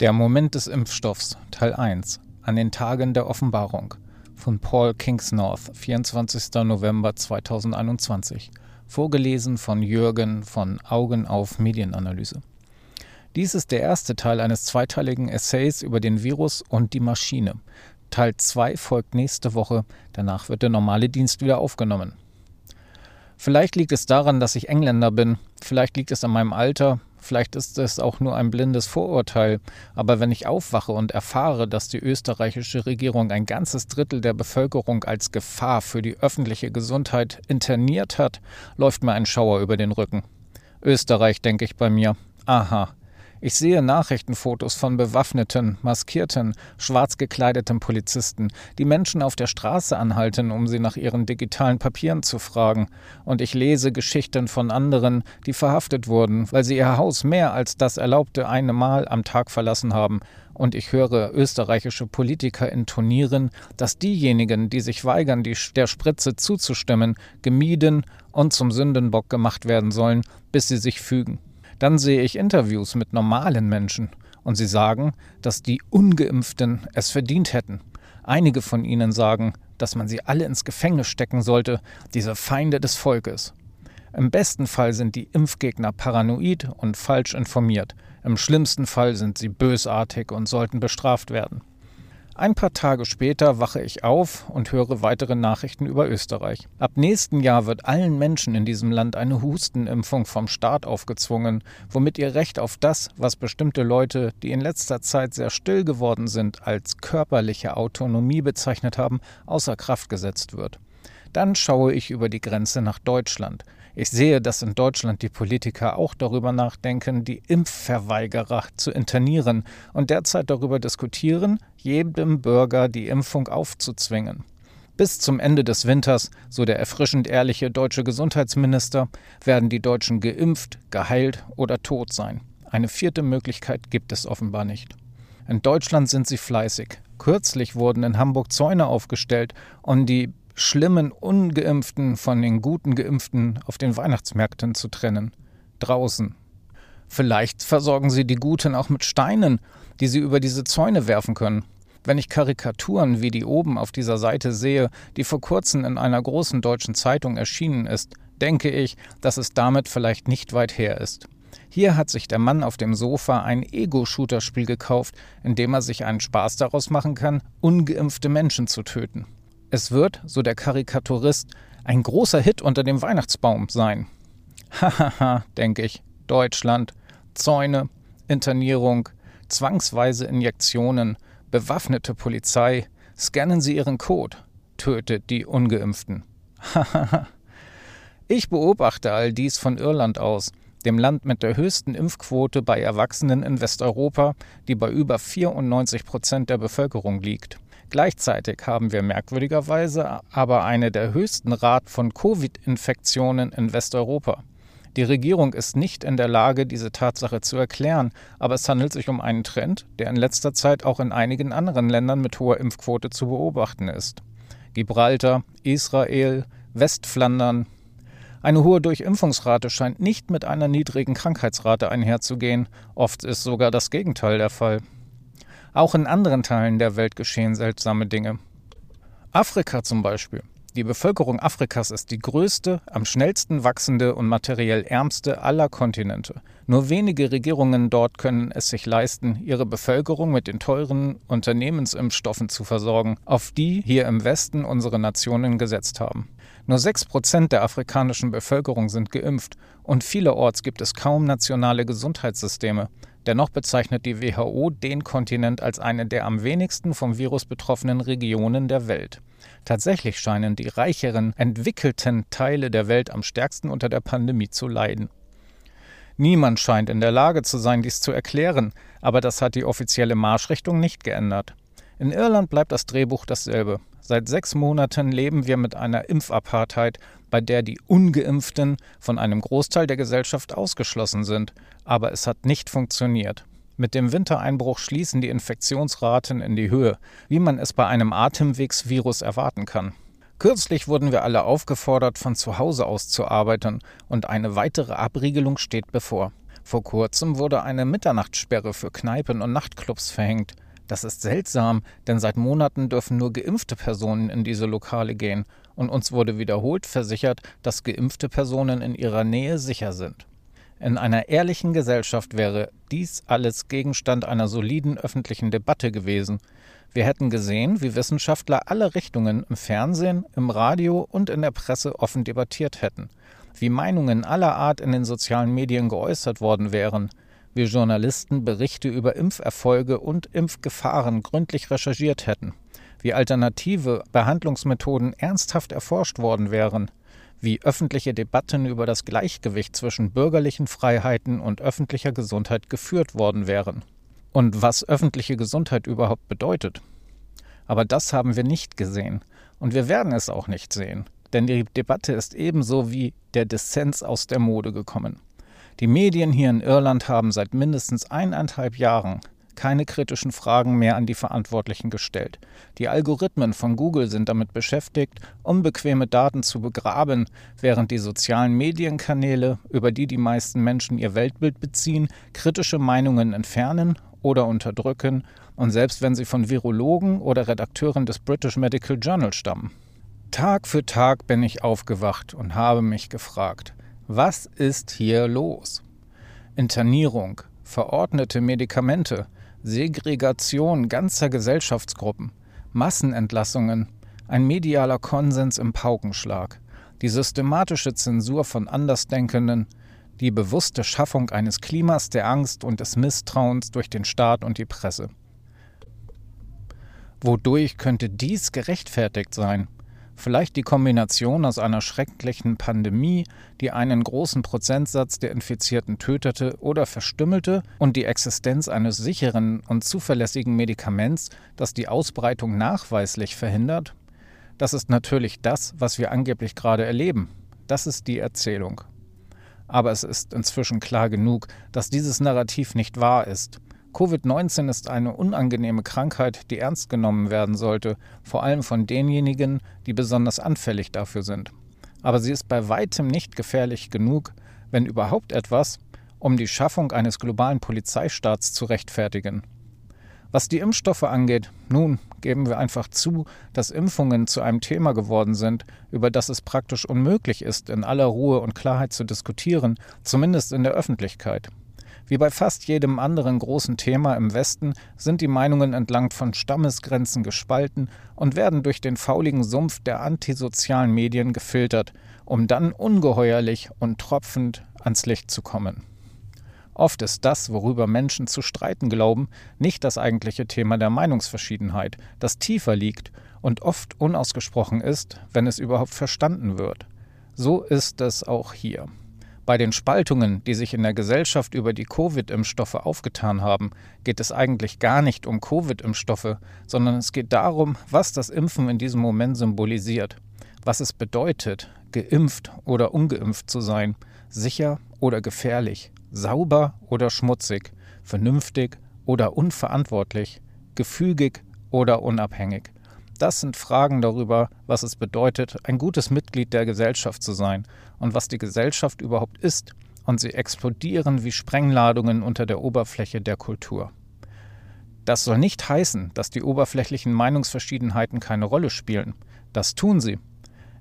Der Moment des Impfstoffs, Teil 1, an den Tagen der Offenbarung von Paul Kingsnorth, 24. November 2021, vorgelesen von Jürgen von Augen auf Medienanalyse. Dies ist der erste Teil eines zweiteiligen Essays über den Virus und die Maschine. Teil 2 folgt nächste Woche, danach wird der normale Dienst wieder aufgenommen. Vielleicht liegt es daran, dass ich Engländer bin, vielleicht liegt es an meinem Alter, Vielleicht ist es auch nur ein blindes Vorurteil, aber wenn ich aufwache und erfahre, dass die österreichische Regierung ein ganzes Drittel der Bevölkerung als Gefahr für die öffentliche Gesundheit interniert hat, läuft mir ein Schauer über den Rücken. Österreich, denke ich bei mir. Aha, ich sehe Nachrichtenfotos von bewaffneten, maskierten, schwarz gekleideten Polizisten, die Menschen auf der Straße anhalten, um sie nach ihren digitalen Papieren zu fragen. Und ich lese Geschichten von anderen, die verhaftet wurden, weil sie ihr Haus mehr als das erlaubte eine Mal am Tag verlassen haben. Und ich höre österreichische Politiker intonieren, dass diejenigen, die sich weigern, die, der Spritze zuzustimmen, gemieden und zum Sündenbock gemacht werden sollen, bis sie sich fügen. Dann sehe ich Interviews mit normalen Menschen und sie sagen, dass die ungeimpften es verdient hätten. Einige von ihnen sagen, dass man sie alle ins Gefängnis stecken sollte, diese Feinde des Volkes. Im besten Fall sind die Impfgegner paranoid und falsch informiert. Im schlimmsten Fall sind sie bösartig und sollten bestraft werden. Ein paar Tage später wache ich auf und höre weitere Nachrichten über Österreich. Ab nächsten Jahr wird allen Menschen in diesem Land eine Hustenimpfung vom Staat aufgezwungen, womit ihr Recht auf das, was bestimmte Leute, die in letzter Zeit sehr still geworden sind, als körperliche Autonomie bezeichnet haben, außer Kraft gesetzt wird. Dann schaue ich über die Grenze nach Deutschland. Ich sehe, dass in Deutschland die Politiker auch darüber nachdenken, die Impfverweigerer zu internieren und derzeit darüber diskutieren, jedem Bürger die Impfung aufzuzwingen. Bis zum Ende des Winters, so der erfrischend ehrliche deutsche Gesundheitsminister, werden die Deutschen geimpft, geheilt oder tot sein. Eine vierte Möglichkeit gibt es offenbar nicht. In Deutschland sind sie fleißig. Kürzlich wurden in Hamburg Zäune aufgestellt, um die schlimmen Ungeimpften von den guten Geimpften auf den Weihnachtsmärkten zu trennen. Draußen. Vielleicht versorgen sie die Guten auch mit Steinen, die sie über diese Zäune werfen können. Wenn ich Karikaturen wie die oben auf dieser Seite sehe, die vor kurzem in einer großen deutschen Zeitung erschienen ist, denke ich, dass es damit vielleicht nicht weit her ist. Hier hat sich der Mann auf dem Sofa ein Ego-Shooter-Spiel gekauft, in dem er sich einen Spaß daraus machen kann, ungeimpfte Menschen zu töten. Es wird, so der Karikaturist, ein großer Hit unter dem Weihnachtsbaum sein. Hahaha, denke ich. Deutschland, Zäune, Internierung, zwangsweise Injektionen, bewaffnete Polizei, scannen Sie Ihren Code, tötet die Ungeimpften. Hahaha. ich beobachte all dies von Irland aus, dem Land mit der höchsten Impfquote bei Erwachsenen in Westeuropa, die bei über 94 Prozent der Bevölkerung liegt. Gleichzeitig haben wir merkwürdigerweise aber eine der höchsten Raten von Covid-Infektionen in Westeuropa. Die Regierung ist nicht in der Lage, diese Tatsache zu erklären, aber es handelt sich um einen Trend, der in letzter Zeit auch in einigen anderen Ländern mit hoher Impfquote zu beobachten ist. Gibraltar, Israel, Westflandern. Eine hohe Durchimpfungsrate scheint nicht mit einer niedrigen Krankheitsrate einherzugehen, oft ist sogar das Gegenteil der Fall. Auch in anderen Teilen der Welt geschehen seltsame Dinge. Afrika zum Beispiel. Die Bevölkerung Afrikas ist die größte, am schnellsten wachsende und materiell ärmste aller Kontinente. Nur wenige Regierungen dort können es sich leisten, ihre Bevölkerung mit den teuren Unternehmensimpfstoffen zu versorgen, auf die hier im Westen unsere Nationen gesetzt haben. Nur sechs Prozent der afrikanischen Bevölkerung sind geimpft und vielerorts gibt es kaum nationale Gesundheitssysteme. Dennoch bezeichnet die WHO den Kontinent als eine der am wenigsten vom Virus betroffenen Regionen der Welt. Tatsächlich scheinen die reicheren, entwickelten Teile der Welt am stärksten unter der Pandemie zu leiden. Niemand scheint in der Lage zu sein, dies zu erklären, aber das hat die offizielle Marschrichtung nicht geändert. In Irland bleibt das Drehbuch dasselbe. Seit sechs Monaten leben wir mit einer Impfapartheid, bei der die ungeimpften von einem Großteil der Gesellschaft ausgeschlossen sind. Aber es hat nicht funktioniert. Mit dem Wintereinbruch schließen die Infektionsraten in die Höhe, wie man es bei einem Atemwegsvirus erwarten kann. Kürzlich wurden wir alle aufgefordert, von zu Hause aus zu arbeiten, und eine weitere Abriegelung steht bevor. Vor kurzem wurde eine Mitternachtssperre für Kneipen und Nachtclubs verhängt. Das ist seltsam, denn seit Monaten dürfen nur geimpfte Personen in diese Lokale gehen, und uns wurde wiederholt versichert, dass geimpfte Personen in ihrer Nähe sicher sind. In einer ehrlichen Gesellschaft wäre dies alles Gegenstand einer soliden öffentlichen Debatte gewesen. Wir hätten gesehen, wie Wissenschaftler alle Richtungen im Fernsehen, im Radio und in der Presse offen debattiert hätten, wie Meinungen aller Art in den sozialen Medien geäußert worden wären, wie Journalisten Berichte über Impferfolge und Impfgefahren gründlich recherchiert hätten, wie alternative Behandlungsmethoden ernsthaft erforscht worden wären, wie öffentliche Debatten über das Gleichgewicht zwischen bürgerlichen Freiheiten und öffentlicher Gesundheit geführt worden wären. Und was öffentliche Gesundheit überhaupt bedeutet. Aber das haben wir nicht gesehen. Und wir werden es auch nicht sehen. Denn die Debatte ist ebenso wie der Dissens aus der Mode gekommen. Die Medien hier in Irland haben seit mindestens eineinhalb Jahren keine kritischen Fragen mehr an die Verantwortlichen gestellt. Die Algorithmen von Google sind damit beschäftigt, unbequeme Daten zu begraben, während die sozialen Medienkanäle, über die die meisten Menschen ihr Weltbild beziehen, kritische Meinungen entfernen oder unterdrücken, und selbst wenn sie von Virologen oder Redakteuren des British Medical Journal stammen. Tag für Tag bin ich aufgewacht und habe mich gefragt, was ist hier los? Internierung, verordnete Medikamente, Segregation ganzer Gesellschaftsgruppen, Massenentlassungen, ein medialer Konsens im Paukenschlag, die systematische Zensur von Andersdenkenden, die bewusste Schaffung eines Klimas der Angst und des Misstrauens durch den Staat und die Presse. Wodurch könnte dies gerechtfertigt sein? Vielleicht die Kombination aus einer schrecklichen Pandemie, die einen großen Prozentsatz der Infizierten tötete oder verstümmelte, und die Existenz eines sicheren und zuverlässigen Medikaments, das die Ausbreitung nachweislich verhindert? Das ist natürlich das, was wir angeblich gerade erleben. Das ist die Erzählung. Aber es ist inzwischen klar genug, dass dieses Narrativ nicht wahr ist. Covid-19 ist eine unangenehme Krankheit, die ernst genommen werden sollte, vor allem von denjenigen, die besonders anfällig dafür sind. Aber sie ist bei weitem nicht gefährlich genug, wenn überhaupt etwas, um die Schaffung eines globalen Polizeistaats zu rechtfertigen. Was die Impfstoffe angeht, nun geben wir einfach zu, dass Impfungen zu einem Thema geworden sind, über das es praktisch unmöglich ist, in aller Ruhe und Klarheit zu diskutieren, zumindest in der Öffentlichkeit. Wie bei fast jedem anderen großen Thema im Westen sind die Meinungen entlang von Stammesgrenzen gespalten und werden durch den fauligen Sumpf der antisozialen Medien gefiltert, um dann ungeheuerlich und tropfend ans Licht zu kommen. Oft ist das, worüber Menschen zu streiten glauben, nicht das eigentliche Thema der Meinungsverschiedenheit, das tiefer liegt und oft unausgesprochen ist, wenn es überhaupt verstanden wird. So ist es auch hier. Bei den Spaltungen, die sich in der Gesellschaft über die Covid-Impfstoffe aufgetan haben, geht es eigentlich gar nicht um Covid-Impfstoffe, sondern es geht darum, was das Impfen in diesem Moment symbolisiert, was es bedeutet, geimpft oder ungeimpft zu sein, sicher oder gefährlich, sauber oder schmutzig, vernünftig oder unverantwortlich, gefügig oder unabhängig. Das sind Fragen darüber, was es bedeutet, ein gutes Mitglied der Gesellschaft zu sein und was die Gesellschaft überhaupt ist, und sie explodieren wie Sprengladungen unter der Oberfläche der Kultur. Das soll nicht heißen, dass die oberflächlichen Meinungsverschiedenheiten keine Rolle spielen. Das tun sie.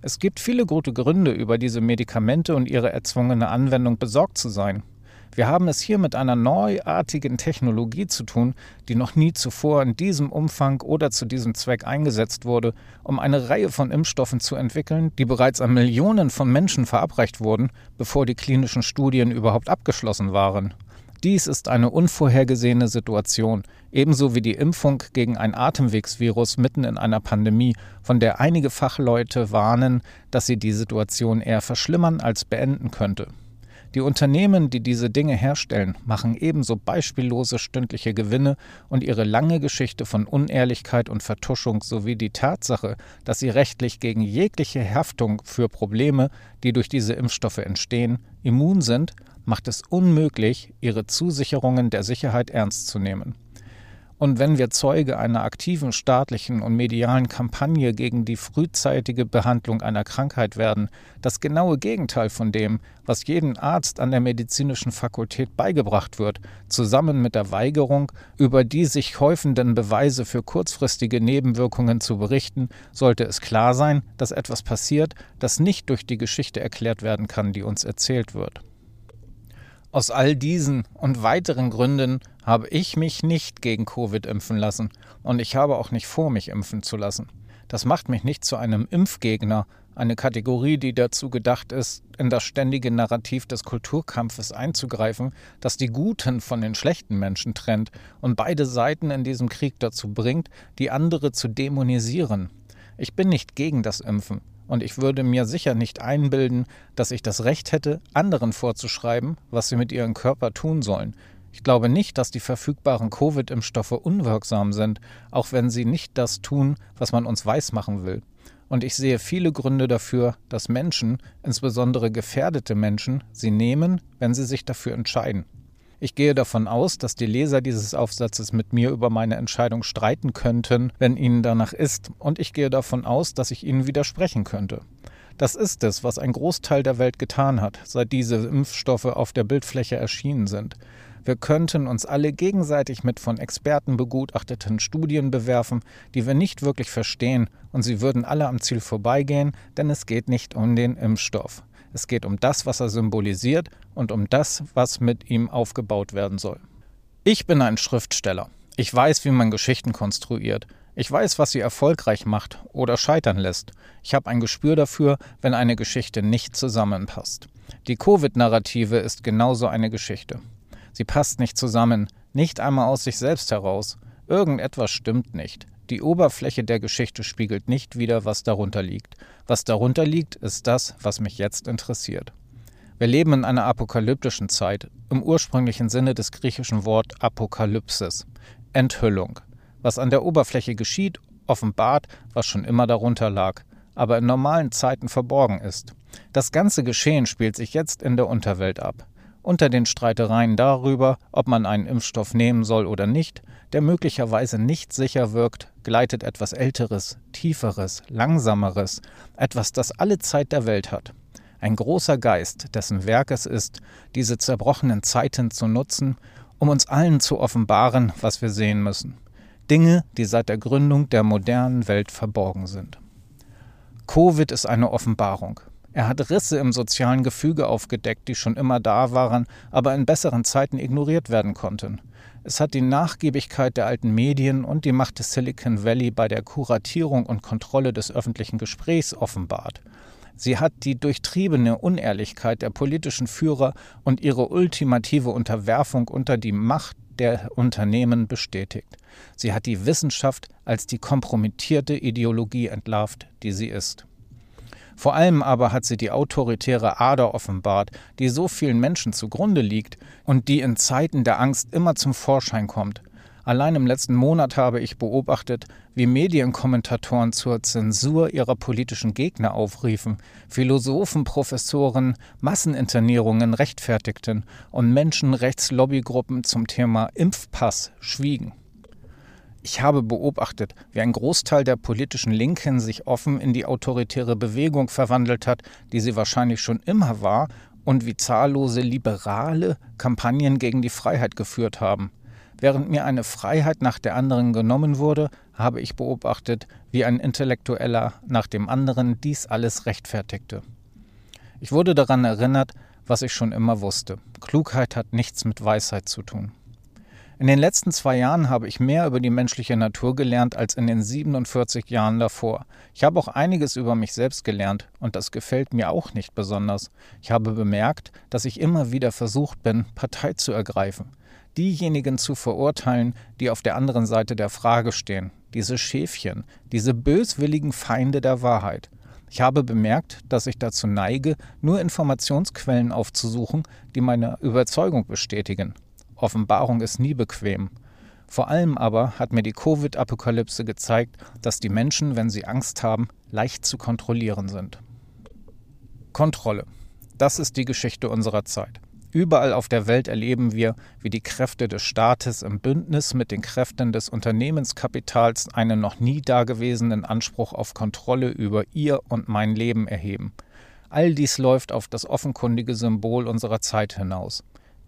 Es gibt viele gute Gründe, über diese Medikamente und ihre erzwungene Anwendung besorgt zu sein. Wir haben es hier mit einer neuartigen Technologie zu tun, die noch nie zuvor in diesem Umfang oder zu diesem Zweck eingesetzt wurde, um eine Reihe von Impfstoffen zu entwickeln, die bereits an Millionen von Menschen verabreicht wurden, bevor die klinischen Studien überhaupt abgeschlossen waren. Dies ist eine unvorhergesehene Situation, ebenso wie die Impfung gegen ein Atemwegsvirus mitten in einer Pandemie, von der einige Fachleute warnen, dass sie die Situation eher verschlimmern als beenden könnte. Die Unternehmen, die diese Dinge herstellen, machen ebenso beispiellose stündliche Gewinne und ihre lange Geschichte von Unehrlichkeit und Vertuschung sowie die Tatsache, dass sie rechtlich gegen jegliche Haftung für Probleme, die durch diese Impfstoffe entstehen, immun sind, macht es unmöglich, ihre Zusicherungen der Sicherheit ernst zu nehmen. Und wenn wir Zeuge einer aktiven staatlichen und medialen Kampagne gegen die frühzeitige Behandlung einer Krankheit werden, das genaue Gegenteil von dem, was jedem Arzt an der medizinischen Fakultät beigebracht wird, zusammen mit der Weigerung, über die sich häufenden Beweise für kurzfristige Nebenwirkungen zu berichten, sollte es klar sein, dass etwas passiert, das nicht durch die Geschichte erklärt werden kann, die uns erzählt wird. Aus all diesen und weiteren Gründen habe ich mich nicht gegen Covid impfen lassen und ich habe auch nicht vor, mich impfen zu lassen. Das macht mich nicht zu einem Impfgegner, eine Kategorie, die dazu gedacht ist, in das ständige Narrativ des Kulturkampfes einzugreifen, das die guten von den schlechten Menschen trennt und beide Seiten in diesem Krieg dazu bringt, die andere zu dämonisieren. Ich bin nicht gegen das Impfen und ich würde mir sicher nicht einbilden, dass ich das Recht hätte, anderen vorzuschreiben, was sie mit ihrem Körper tun sollen. Ich glaube nicht, dass die verfügbaren Covid-Impfstoffe unwirksam sind, auch wenn sie nicht das tun, was man uns weismachen will. Und ich sehe viele Gründe dafür, dass Menschen, insbesondere gefährdete Menschen, sie nehmen, wenn sie sich dafür entscheiden. Ich gehe davon aus, dass die Leser dieses Aufsatzes mit mir über meine Entscheidung streiten könnten, wenn ihnen danach ist, und ich gehe davon aus, dass ich ihnen widersprechen könnte. Das ist es, was ein Großteil der Welt getan hat, seit diese Impfstoffe auf der Bildfläche erschienen sind. Wir könnten uns alle gegenseitig mit von Experten begutachteten Studien bewerfen, die wir nicht wirklich verstehen, und sie würden alle am Ziel vorbeigehen, denn es geht nicht um den Impfstoff. Es geht um das, was er symbolisiert und um das, was mit ihm aufgebaut werden soll. Ich bin ein Schriftsteller. Ich weiß, wie man Geschichten konstruiert. Ich weiß, was sie erfolgreich macht oder scheitern lässt. Ich habe ein Gespür dafür, wenn eine Geschichte nicht zusammenpasst. Die Covid-Narrative ist genauso eine Geschichte. Sie passt nicht zusammen, nicht einmal aus sich selbst heraus. Irgendetwas stimmt nicht. Die Oberfläche der Geschichte spiegelt nicht wider, was darunter liegt. Was darunter liegt, ist das, was mich jetzt interessiert. Wir leben in einer apokalyptischen Zeit, im ursprünglichen Sinne des griechischen Wort Apokalypsis, Enthüllung. Was an der Oberfläche geschieht, offenbart, was schon immer darunter lag, aber in normalen Zeiten verborgen ist. Das ganze Geschehen spielt sich jetzt in der Unterwelt ab unter den Streitereien darüber, ob man einen Impfstoff nehmen soll oder nicht, der möglicherweise nicht sicher wirkt, gleitet etwas Älteres, Tieferes, Langsameres, etwas, das alle Zeit der Welt hat. Ein großer Geist, dessen Werk es ist, diese zerbrochenen Zeiten zu nutzen, um uns allen zu offenbaren, was wir sehen müssen. Dinge, die seit der Gründung der modernen Welt verborgen sind. Covid ist eine Offenbarung. Er hat Risse im sozialen Gefüge aufgedeckt, die schon immer da waren, aber in besseren Zeiten ignoriert werden konnten. Es hat die Nachgiebigkeit der alten Medien und die Macht des Silicon Valley bei der Kuratierung und Kontrolle des öffentlichen Gesprächs offenbart. Sie hat die durchtriebene Unehrlichkeit der politischen Führer und ihre ultimative Unterwerfung unter die Macht der Unternehmen bestätigt. Sie hat die Wissenschaft als die kompromittierte Ideologie entlarvt, die sie ist. Vor allem aber hat sie die autoritäre Ader offenbart, die so vielen Menschen zugrunde liegt und die in Zeiten der Angst immer zum Vorschein kommt. Allein im letzten Monat habe ich beobachtet, wie Medienkommentatoren zur Zensur ihrer politischen Gegner aufriefen, Philosophen, Professoren Masseninternierungen rechtfertigten und Menschenrechtslobbygruppen zum Thema Impfpass schwiegen. Ich habe beobachtet, wie ein Großteil der politischen Linken sich offen in die autoritäre Bewegung verwandelt hat, die sie wahrscheinlich schon immer war, und wie zahllose liberale Kampagnen gegen die Freiheit geführt haben. Während mir eine Freiheit nach der anderen genommen wurde, habe ich beobachtet, wie ein Intellektueller nach dem anderen dies alles rechtfertigte. Ich wurde daran erinnert, was ich schon immer wusste. Klugheit hat nichts mit Weisheit zu tun. In den letzten zwei Jahren habe ich mehr über die menschliche Natur gelernt als in den 47 Jahren davor. Ich habe auch einiges über mich selbst gelernt und das gefällt mir auch nicht besonders. Ich habe bemerkt, dass ich immer wieder versucht bin, Partei zu ergreifen, diejenigen zu verurteilen, die auf der anderen Seite der Frage stehen, diese Schäfchen, diese böswilligen Feinde der Wahrheit. Ich habe bemerkt, dass ich dazu neige, nur Informationsquellen aufzusuchen, die meine Überzeugung bestätigen Offenbarung ist nie bequem. Vor allem aber hat mir die Covid-Apokalypse gezeigt, dass die Menschen, wenn sie Angst haben, leicht zu kontrollieren sind. Kontrolle. Das ist die Geschichte unserer Zeit. Überall auf der Welt erleben wir, wie die Kräfte des Staates im Bündnis mit den Kräften des Unternehmenskapitals einen noch nie dagewesenen Anspruch auf Kontrolle über ihr und mein Leben erheben. All dies läuft auf das offenkundige Symbol unserer Zeit hinaus,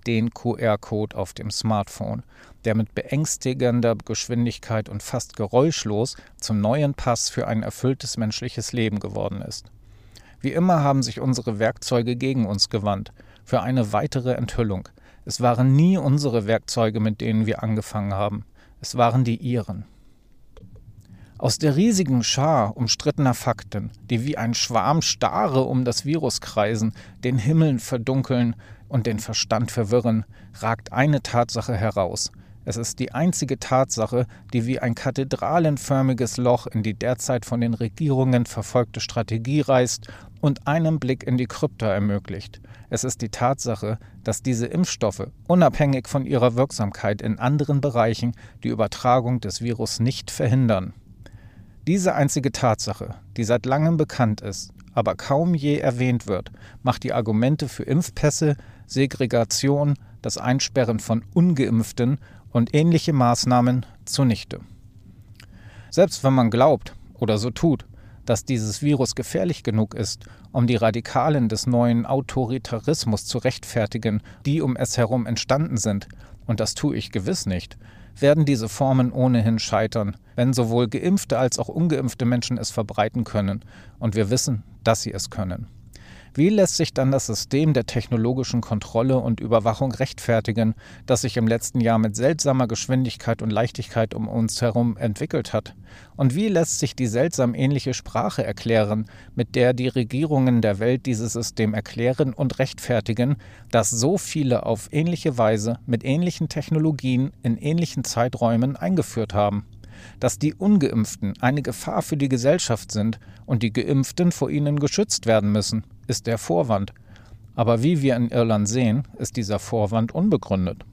den QR-Code auf dem Smartphone, der mit beängstigender Geschwindigkeit und fast geräuschlos zum neuen Pass für ein erfülltes menschliches Leben geworden ist. Wie immer haben sich unsere Werkzeuge gegen uns gewandt, für eine weitere Enthüllung. Es waren nie unsere Werkzeuge, mit denen wir angefangen haben. Es waren die ihren. Aus der riesigen Schar umstrittener Fakten, die wie ein Schwarm Stare um das Virus kreisen, den Himmel verdunkeln und den Verstand verwirren, ragt eine Tatsache heraus. Es ist die einzige Tatsache, die wie ein kathedralenförmiges Loch in die derzeit von den Regierungen verfolgte Strategie reißt und einen Blick in die Krypta ermöglicht. Es ist die Tatsache, dass diese Impfstoffe, unabhängig von ihrer Wirksamkeit in anderen Bereichen, die Übertragung des Virus nicht verhindern. Diese einzige Tatsache, die seit langem bekannt ist, aber kaum je erwähnt wird, macht die Argumente für Impfpässe, Segregation, das Einsperren von ungeimpften und ähnliche Maßnahmen zunichte. Selbst wenn man glaubt oder so tut, dass dieses Virus gefährlich genug ist, um die Radikalen des neuen Autoritarismus zu rechtfertigen, die um es herum entstanden sind, und das tue ich gewiss nicht, werden diese Formen ohnehin scheitern, wenn sowohl geimpfte als auch ungeimpfte Menschen es verbreiten können, und wir wissen, dass sie es können. Wie lässt sich dann das System der technologischen Kontrolle und Überwachung rechtfertigen, das sich im letzten Jahr mit seltsamer Geschwindigkeit und Leichtigkeit um uns herum entwickelt hat? Und wie lässt sich die seltsam ähnliche Sprache erklären, mit der die Regierungen der Welt dieses System erklären und rechtfertigen, das so viele auf ähnliche Weise mit ähnlichen Technologien in ähnlichen Zeiträumen eingeführt haben? dass die ungeimpften eine Gefahr für die Gesellschaft sind und die geimpften vor ihnen geschützt werden müssen, ist der Vorwand. Aber wie wir in Irland sehen, ist dieser Vorwand unbegründet.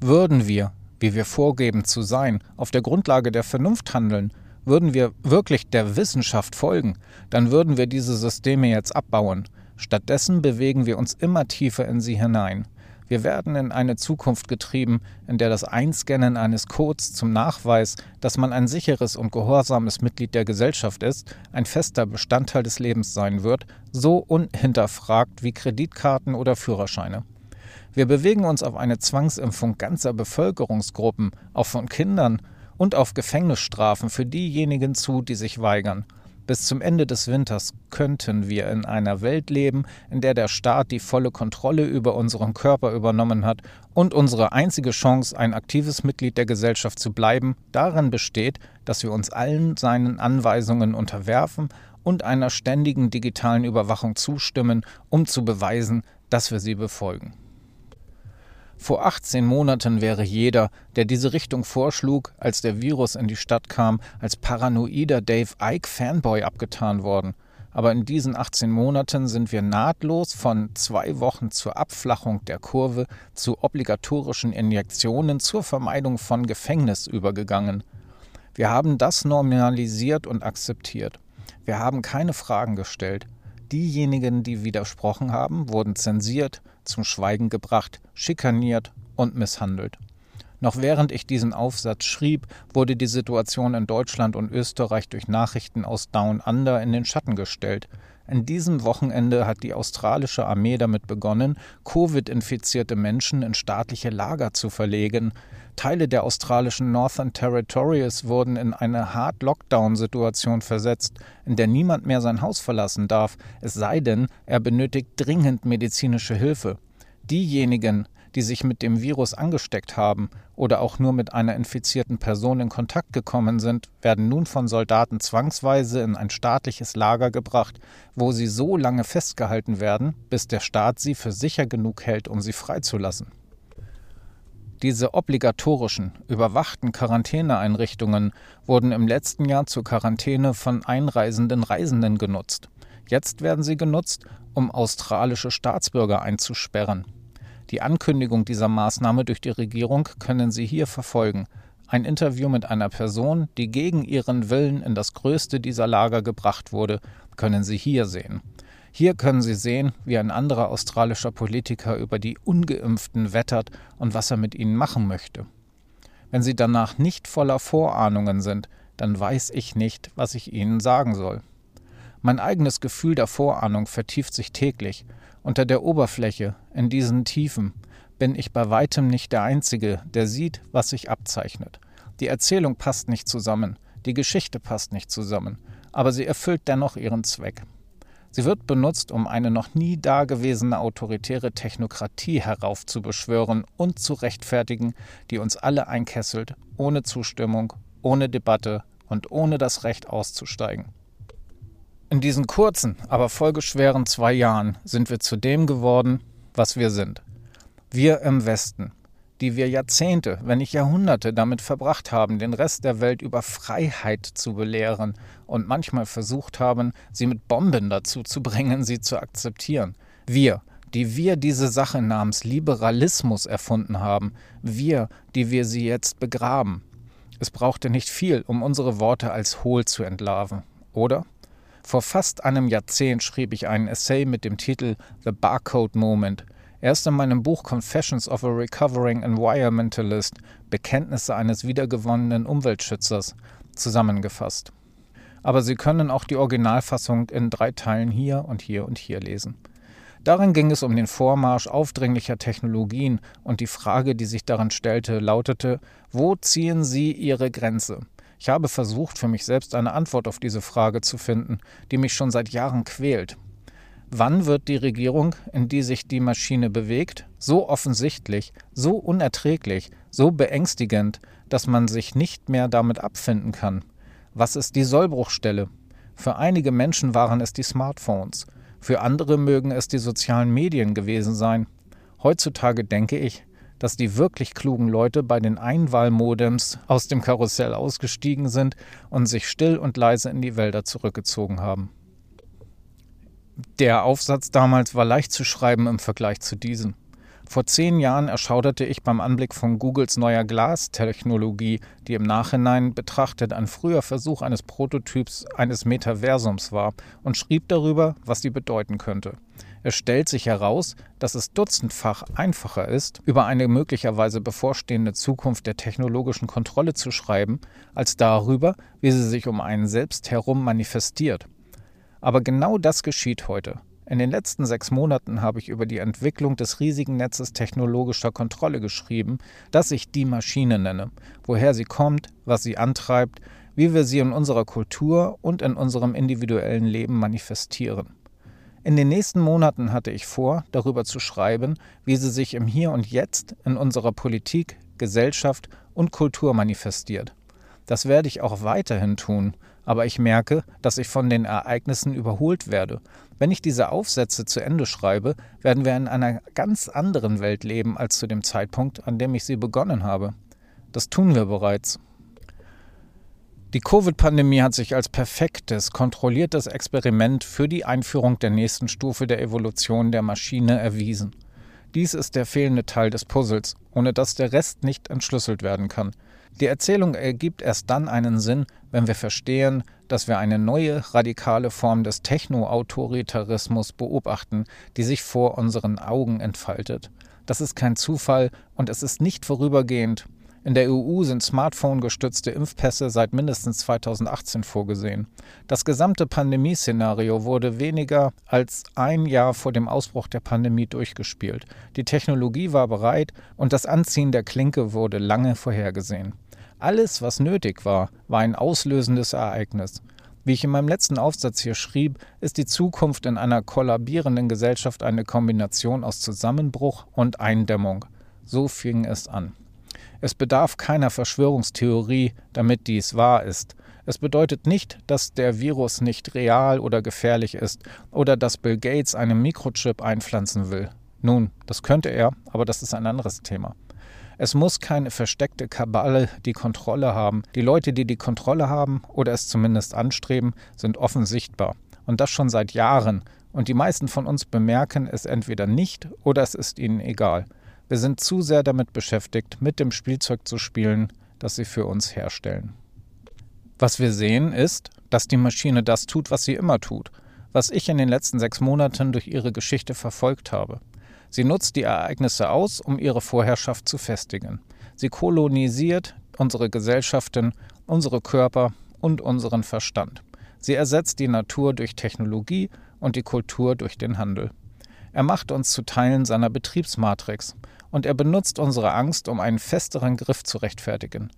Würden wir, wie wir vorgeben zu sein, auf der Grundlage der Vernunft handeln, würden wir wirklich der Wissenschaft folgen, dann würden wir diese Systeme jetzt abbauen. Stattdessen bewegen wir uns immer tiefer in sie hinein. Wir werden in eine Zukunft getrieben, in der das Einscannen eines Codes zum Nachweis, dass man ein sicheres und gehorsames Mitglied der Gesellschaft ist, ein fester Bestandteil des Lebens sein wird, so unhinterfragt wie Kreditkarten oder Führerscheine. Wir bewegen uns auf eine Zwangsimpfung ganzer Bevölkerungsgruppen, auch von Kindern, und auf Gefängnisstrafen für diejenigen zu, die sich weigern. Bis zum Ende des Winters könnten wir in einer Welt leben, in der der Staat die volle Kontrolle über unseren Körper übernommen hat und unsere einzige Chance, ein aktives Mitglied der Gesellschaft zu bleiben, darin besteht, dass wir uns allen seinen Anweisungen unterwerfen und einer ständigen digitalen Überwachung zustimmen, um zu beweisen, dass wir sie befolgen. Vor 18 Monaten wäre jeder, der diese Richtung vorschlug, als der Virus in die Stadt kam, als paranoider Dave Ike Fanboy abgetan worden. Aber in diesen 18 Monaten sind wir nahtlos von zwei Wochen zur Abflachung der Kurve zu obligatorischen Injektionen zur Vermeidung von Gefängnis übergegangen. Wir haben das normalisiert und akzeptiert. Wir haben keine Fragen gestellt. Diejenigen, die widersprochen haben, wurden zensiert, zum Schweigen gebracht, schikaniert und misshandelt. Noch während ich diesen Aufsatz schrieb, wurde die Situation in Deutschland und Österreich durch Nachrichten aus Down Under in den Schatten gestellt. In diesem Wochenende hat die australische Armee damit begonnen, Covid-infizierte Menschen in staatliche Lager zu verlegen. Teile der australischen Northern Territories wurden in eine Hard-Lockdown-Situation versetzt, in der niemand mehr sein Haus verlassen darf, es sei denn, er benötigt dringend medizinische Hilfe. Diejenigen, die sich mit dem Virus angesteckt haben oder auch nur mit einer infizierten Person in Kontakt gekommen sind, werden nun von Soldaten zwangsweise in ein staatliches Lager gebracht, wo sie so lange festgehalten werden, bis der Staat sie für sicher genug hält, um sie freizulassen. Diese obligatorischen, überwachten Quarantäneeinrichtungen wurden im letzten Jahr zur Quarantäne von einreisenden Reisenden genutzt. Jetzt werden sie genutzt, um australische Staatsbürger einzusperren. Die Ankündigung dieser Maßnahme durch die Regierung können Sie hier verfolgen. Ein Interview mit einer Person, die gegen ihren Willen in das größte dieser Lager gebracht wurde, können Sie hier sehen. Hier können Sie sehen, wie ein anderer australischer Politiker über die ungeimpften wettert und was er mit ihnen machen möchte. Wenn Sie danach nicht voller Vorahnungen sind, dann weiß ich nicht, was ich Ihnen sagen soll. Mein eigenes Gefühl der Vorahnung vertieft sich täglich. Unter der Oberfläche, in diesen Tiefen, bin ich bei weitem nicht der Einzige, der sieht, was sich abzeichnet. Die Erzählung passt nicht zusammen, die Geschichte passt nicht zusammen, aber sie erfüllt dennoch ihren Zweck. Sie wird benutzt, um eine noch nie dagewesene autoritäre Technokratie heraufzubeschwören und zu rechtfertigen, die uns alle einkesselt, ohne Zustimmung, ohne Debatte und ohne das Recht auszusteigen. In diesen kurzen, aber folgeschweren zwei Jahren sind wir zu dem geworden, was wir sind. Wir im Westen, die wir Jahrzehnte, wenn nicht Jahrhunderte damit verbracht haben, den Rest der Welt über Freiheit zu belehren und manchmal versucht haben, sie mit Bomben dazu zu bringen, sie zu akzeptieren. Wir, die wir diese Sache namens Liberalismus erfunden haben, wir, die wir sie jetzt begraben. Es brauchte nicht viel, um unsere Worte als hohl zu entlarven, oder? Vor fast einem Jahrzehnt schrieb ich einen Essay mit dem Titel The Barcode Moment, Erst in meinem Buch Confessions of a Recovering Environmentalist Bekenntnisse eines wiedergewonnenen Umweltschützers zusammengefasst. Aber Sie können auch die Originalfassung in drei Teilen hier und hier und hier lesen. Darin ging es um den Vormarsch aufdringlicher Technologien und die Frage, die sich daran stellte, lautete, wo ziehen Sie Ihre Grenze? Ich habe versucht, für mich selbst eine Antwort auf diese Frage zu finden, die mich schon seit Jahren quält. Wann wird die Regierung, in die sich die Maschine bewegt, so offensichtlich, so unerträglich, so beängstigend, dass man sich nicht mehr damit abfinden kann? Was ist die Sollbruchstelle? Für einige Menschen waren es die Smartphones, für andere mögen es die sozialen Medien gewesen sein. Heutzutage denke ich, dass die wirklich klugen Leute bei den Einwahlmodems aus dem Karussell ausgestiegen sind und sich still und leise in die Wälder zurückgezogen haben. Der Aufsatz damals war leicht zu schreiben im Vergleich zu diesem. Vor zehn Jahren erschauderte ich beim Anblick von Googles neuer Glastechnologie, die im Nachhinein betrachtet ein früher Versuch eines Prototyps eines Metaversums war, und schrieb darüber, was sie bedeuten könnte. Es stellt sich heraus, dass es dutzendfach einfacher ist, über eine möglicherweise bevorstehende Zukunft der technologischen Kontrolle zu schreiben, als darüber, wie sie sich um einen selbst herum manifestiert. Aber genau das geschieht heute. In den letzten sechs Monaten habe ich über die Entwicklung des riesigen Netzes technologischer Kontrolle geschrieben, das ich die Maschine nenne, woher sie kommt, was sie antreibt, wie wir sie in unserer Kultur und in unserem individuellen Leben manifestieren. In den nächsten Monaten hatte ich vor, darüber zu schreiben, wie sie sich im Hier und Jetzt in unserer Politik, Gesellschaft und Kultur manifestiert. Das werde ich auch weiterhin tun, aber ich merke, dass ich von den Ereignissen überholt werde. Wenn ich diese Aufsätze zu Ende schreibe, werden wir in einer ganz anderen Welt leben als zu dem Zeitpunkt, an dem ich sie begonnen habe. Das tun wir bereits. Die Covid-Pandemie hat sich als perfektes, kontrolliertes Experiment für die Einführung der nächsten Stufe der Evolution der Maschine erwiesen. Dies ist der fehlende Teil des Puzzles, ohne dass der Rest nicht entschlüsselt werden kann. Die Erzählung ergibt erst dann einen Sinn, wenn wir verstehen, dass wir eine neue, radikale Form des Techno-Autoritarismus beobachten, die sich vor unseren Augen entfaltet. Das ist kein Zufall und es ist nicht vorübergehend. In der EU sind Smartphone-gestützte Impfpässe seit mindestens 2018 vorgesehen. Das gesamte Pandemieszenario wurde weniger als ein Jahr vor dem Ausbruch der Pandemie durchgespielt. Die Technologie war bereit und das Anziehen der Klinke wurde lange vorhergesehen. Alles, was nötig war, war ein auslösendes Ereignis. Wie ich in meinem letzten Aufsatz hier schrieb, ist die Zukunft in einer kollabierenden Gesellschaft eine Kombination aus Zusammenbruch und Eindämmung. So fing es an. Es bedarf keiner Verschwörungstheorie, damit dies wahr ist. Es bedeutet nicht, dass der Virus nicht real oder gefährlich ist oder dass Bill Gates einen Mikrochip einpflanzen will. Nun, das könnte er, aber das ist ein anderes Thema. Es muss keine versteckte Kabale die Kontrolle haben. Die Leute, die die Kontrolle haben oder es zumindest anstreben, sind offen sichtbar. Und das schon seit Jahren. Und die meisten von uns bemerken es entweder nicht oder es ist ihnen egal. Wir sind zu sehr damit beschäftigt, mit dem Spielzeug zu spielen, das sie für uns herstellen. Was wir sehen ist, dass die Maschine das tut, was sie immer tut. was ich in den letzten sechs Monaten durch ihre Geschichte verfolgt habe. Sie nutzt die Ereignisse aus, um ihre Vorherrschaft zu festigen. Sie kolonisiert unsere Gesellschaften, unsere Körper und unseren Verstand. Sie ersetzt die Natur durch Technologie und die Kultur durch den Handel. Er macht uns zu Teilen seiner Betriebsmatrix und er benutzt unsere Angst, um einen festeren Griff zu rechtfertigen.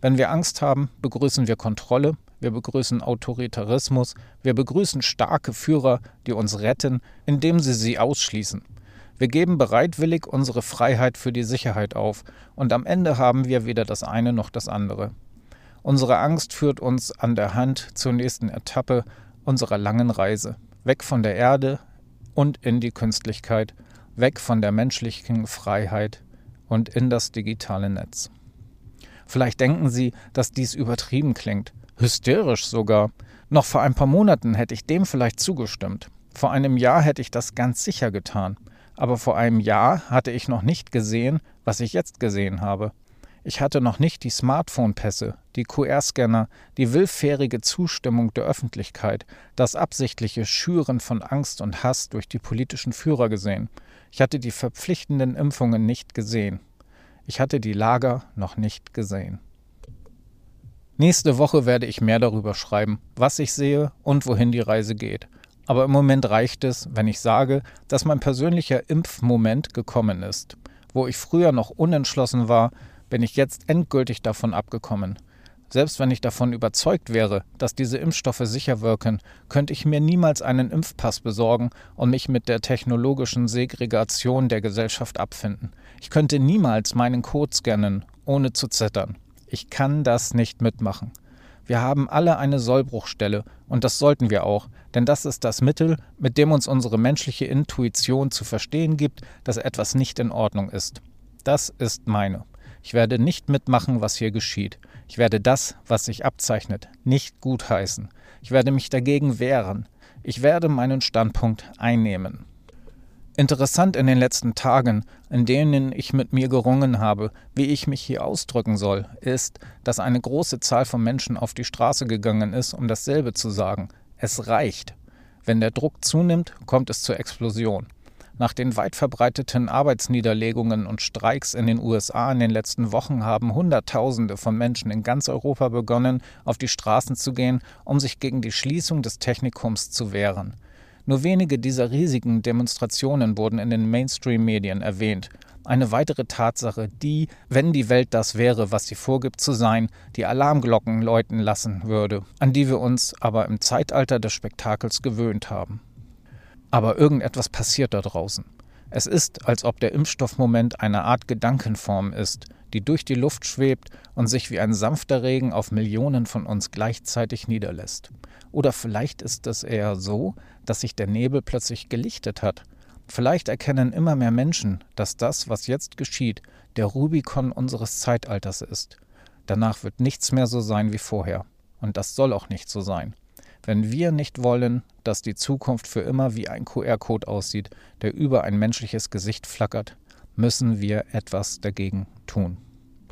Wenn wir Angst haben, begrüßen wir Kontrolle, wir begrüßen Autoritarismus, wir begrüßen starke Führer, die uns retten, indem sie sie ausschließen. Wir geben bereitwillig unsere Freiheit für die Sicherheit auf, und am Ende haben wir weder das eine noch das andere. Unsere Angst führt uns an der Hand zur nächsten Etappe unserer langen Reise, weg von der Erde und in die Künstlichkeit, weg von der menschlichen Freiheit und in das digitale Netz. Vielleicht denken Sie, dass dies übertrieben klingt, hysterisch sogar. Noch vor ein paar Monaten hätte ich dem vielleicht zugestimmt. Vor einem Jahr hätte ich das ganz sicher getan. Aber vor einem Jahr hatte ich noch nicht gesehen, was ich jetzt gesehen habe. Ich hatte noch nicht die Smartphone-Pässe, die QR-Scanner, die willfährige Zustimmung der Öffentlichkeit, das absichtliche Schüren von Angst und Hass durch die politischen Führer gesehen. Ich hatte die verpflichtenden Impfungen nicht gesehen. Ich hatte die Lager noch nicht gesehen. Nächste Woche werde ich mehr darüber schreiben, was ich sehe und wohin die Reise geht. Aber im Moment reicht es, wenn ich sage, dass mein persönlicher Impfmoment gekommen ist. Wo ich früher noch unentschlossen war, bin ich jetzt endgültig davon abgekommen. Selbst wenn ich davon überzeugt wäre, dass diese Impfstoffe sicher wirken, könnte ich mir niemals einen Impfpass besorgen und mich mit der technologischen Segregation der Gesellschaft abfinden. Ich könnte niemals meinen Code scannen, ohne zu zittern. Ich kann das nicht mitmachen. Wir haben alle eine Sollbruchstelle und das sollten wir auch, denn das ist das Mittel, mit dem uns unsere menschliche Intuition zu verstehen gibt, dass etwas nicht in Ordnung ist. Das ist meine. Ich werde nicht mitmachen, was hier geschieht. Ich werde das, was sich abzeichnet, nicht gutheißen. Ich werde mich dagegen wehren. Ich werde meinen Standpunkt einnehmen. Interessant in den letzten Tagen, in denen ich mit mir gerungen habe, wie ich mich hier ausdrücken soll, ist, dass eine große Zahl von Menschen auf die Straße gegangen ist, um dasselbe zu sagen. Es reicht. Wenn der Druck zunimmt, kommt es zur Explosion. Nach den weit verbreiteten Arbeitsniederlegungen und Streiks in den USA in den letzten Wochen haben Hunderttausende von Menschen in ganz Europa begonnen, auf die Straßen zu gehen, um sich gegen die Schließung des Technikums zu wehren. Nur wenige dieser riesigen Demonstrationen wurden in den Mainstream-Medien erwähnt. Eine weitere Tatsache, die, wenn die Welt das wäre, was sie vorgibt zu sein, die Alarmglocken läuten lassen würde, an die wir uns aber im Zeitalter des Spektakels gewöhnt haben. Aber irgendetwas passiert da draußen. Es ist, als ob der Impfstoffmoment eine Art Gedankenform ist, die durch die Luft schwebt und sich wie ein sanfter Regen auf Millionen von uns gleichzeitig niederlässt. Oder vielleicht ist es eher so, dass sich der Nebel plötzlich gelichtet hat. Vielleicht erkennen immer mehr Menschen, dass das, was jetzt geschieht, der Rubikon unseres Zeitalters ist. Danach wird nichts mehr so sein wie vorher. Und das soll auch nicht so sein. Wenn wir nicht wollen, dass die Zukunft für immer wie ein QR-Code aussieht, der über ein menschliches Gesicht flackert, müssen wir etwas dagegen tun.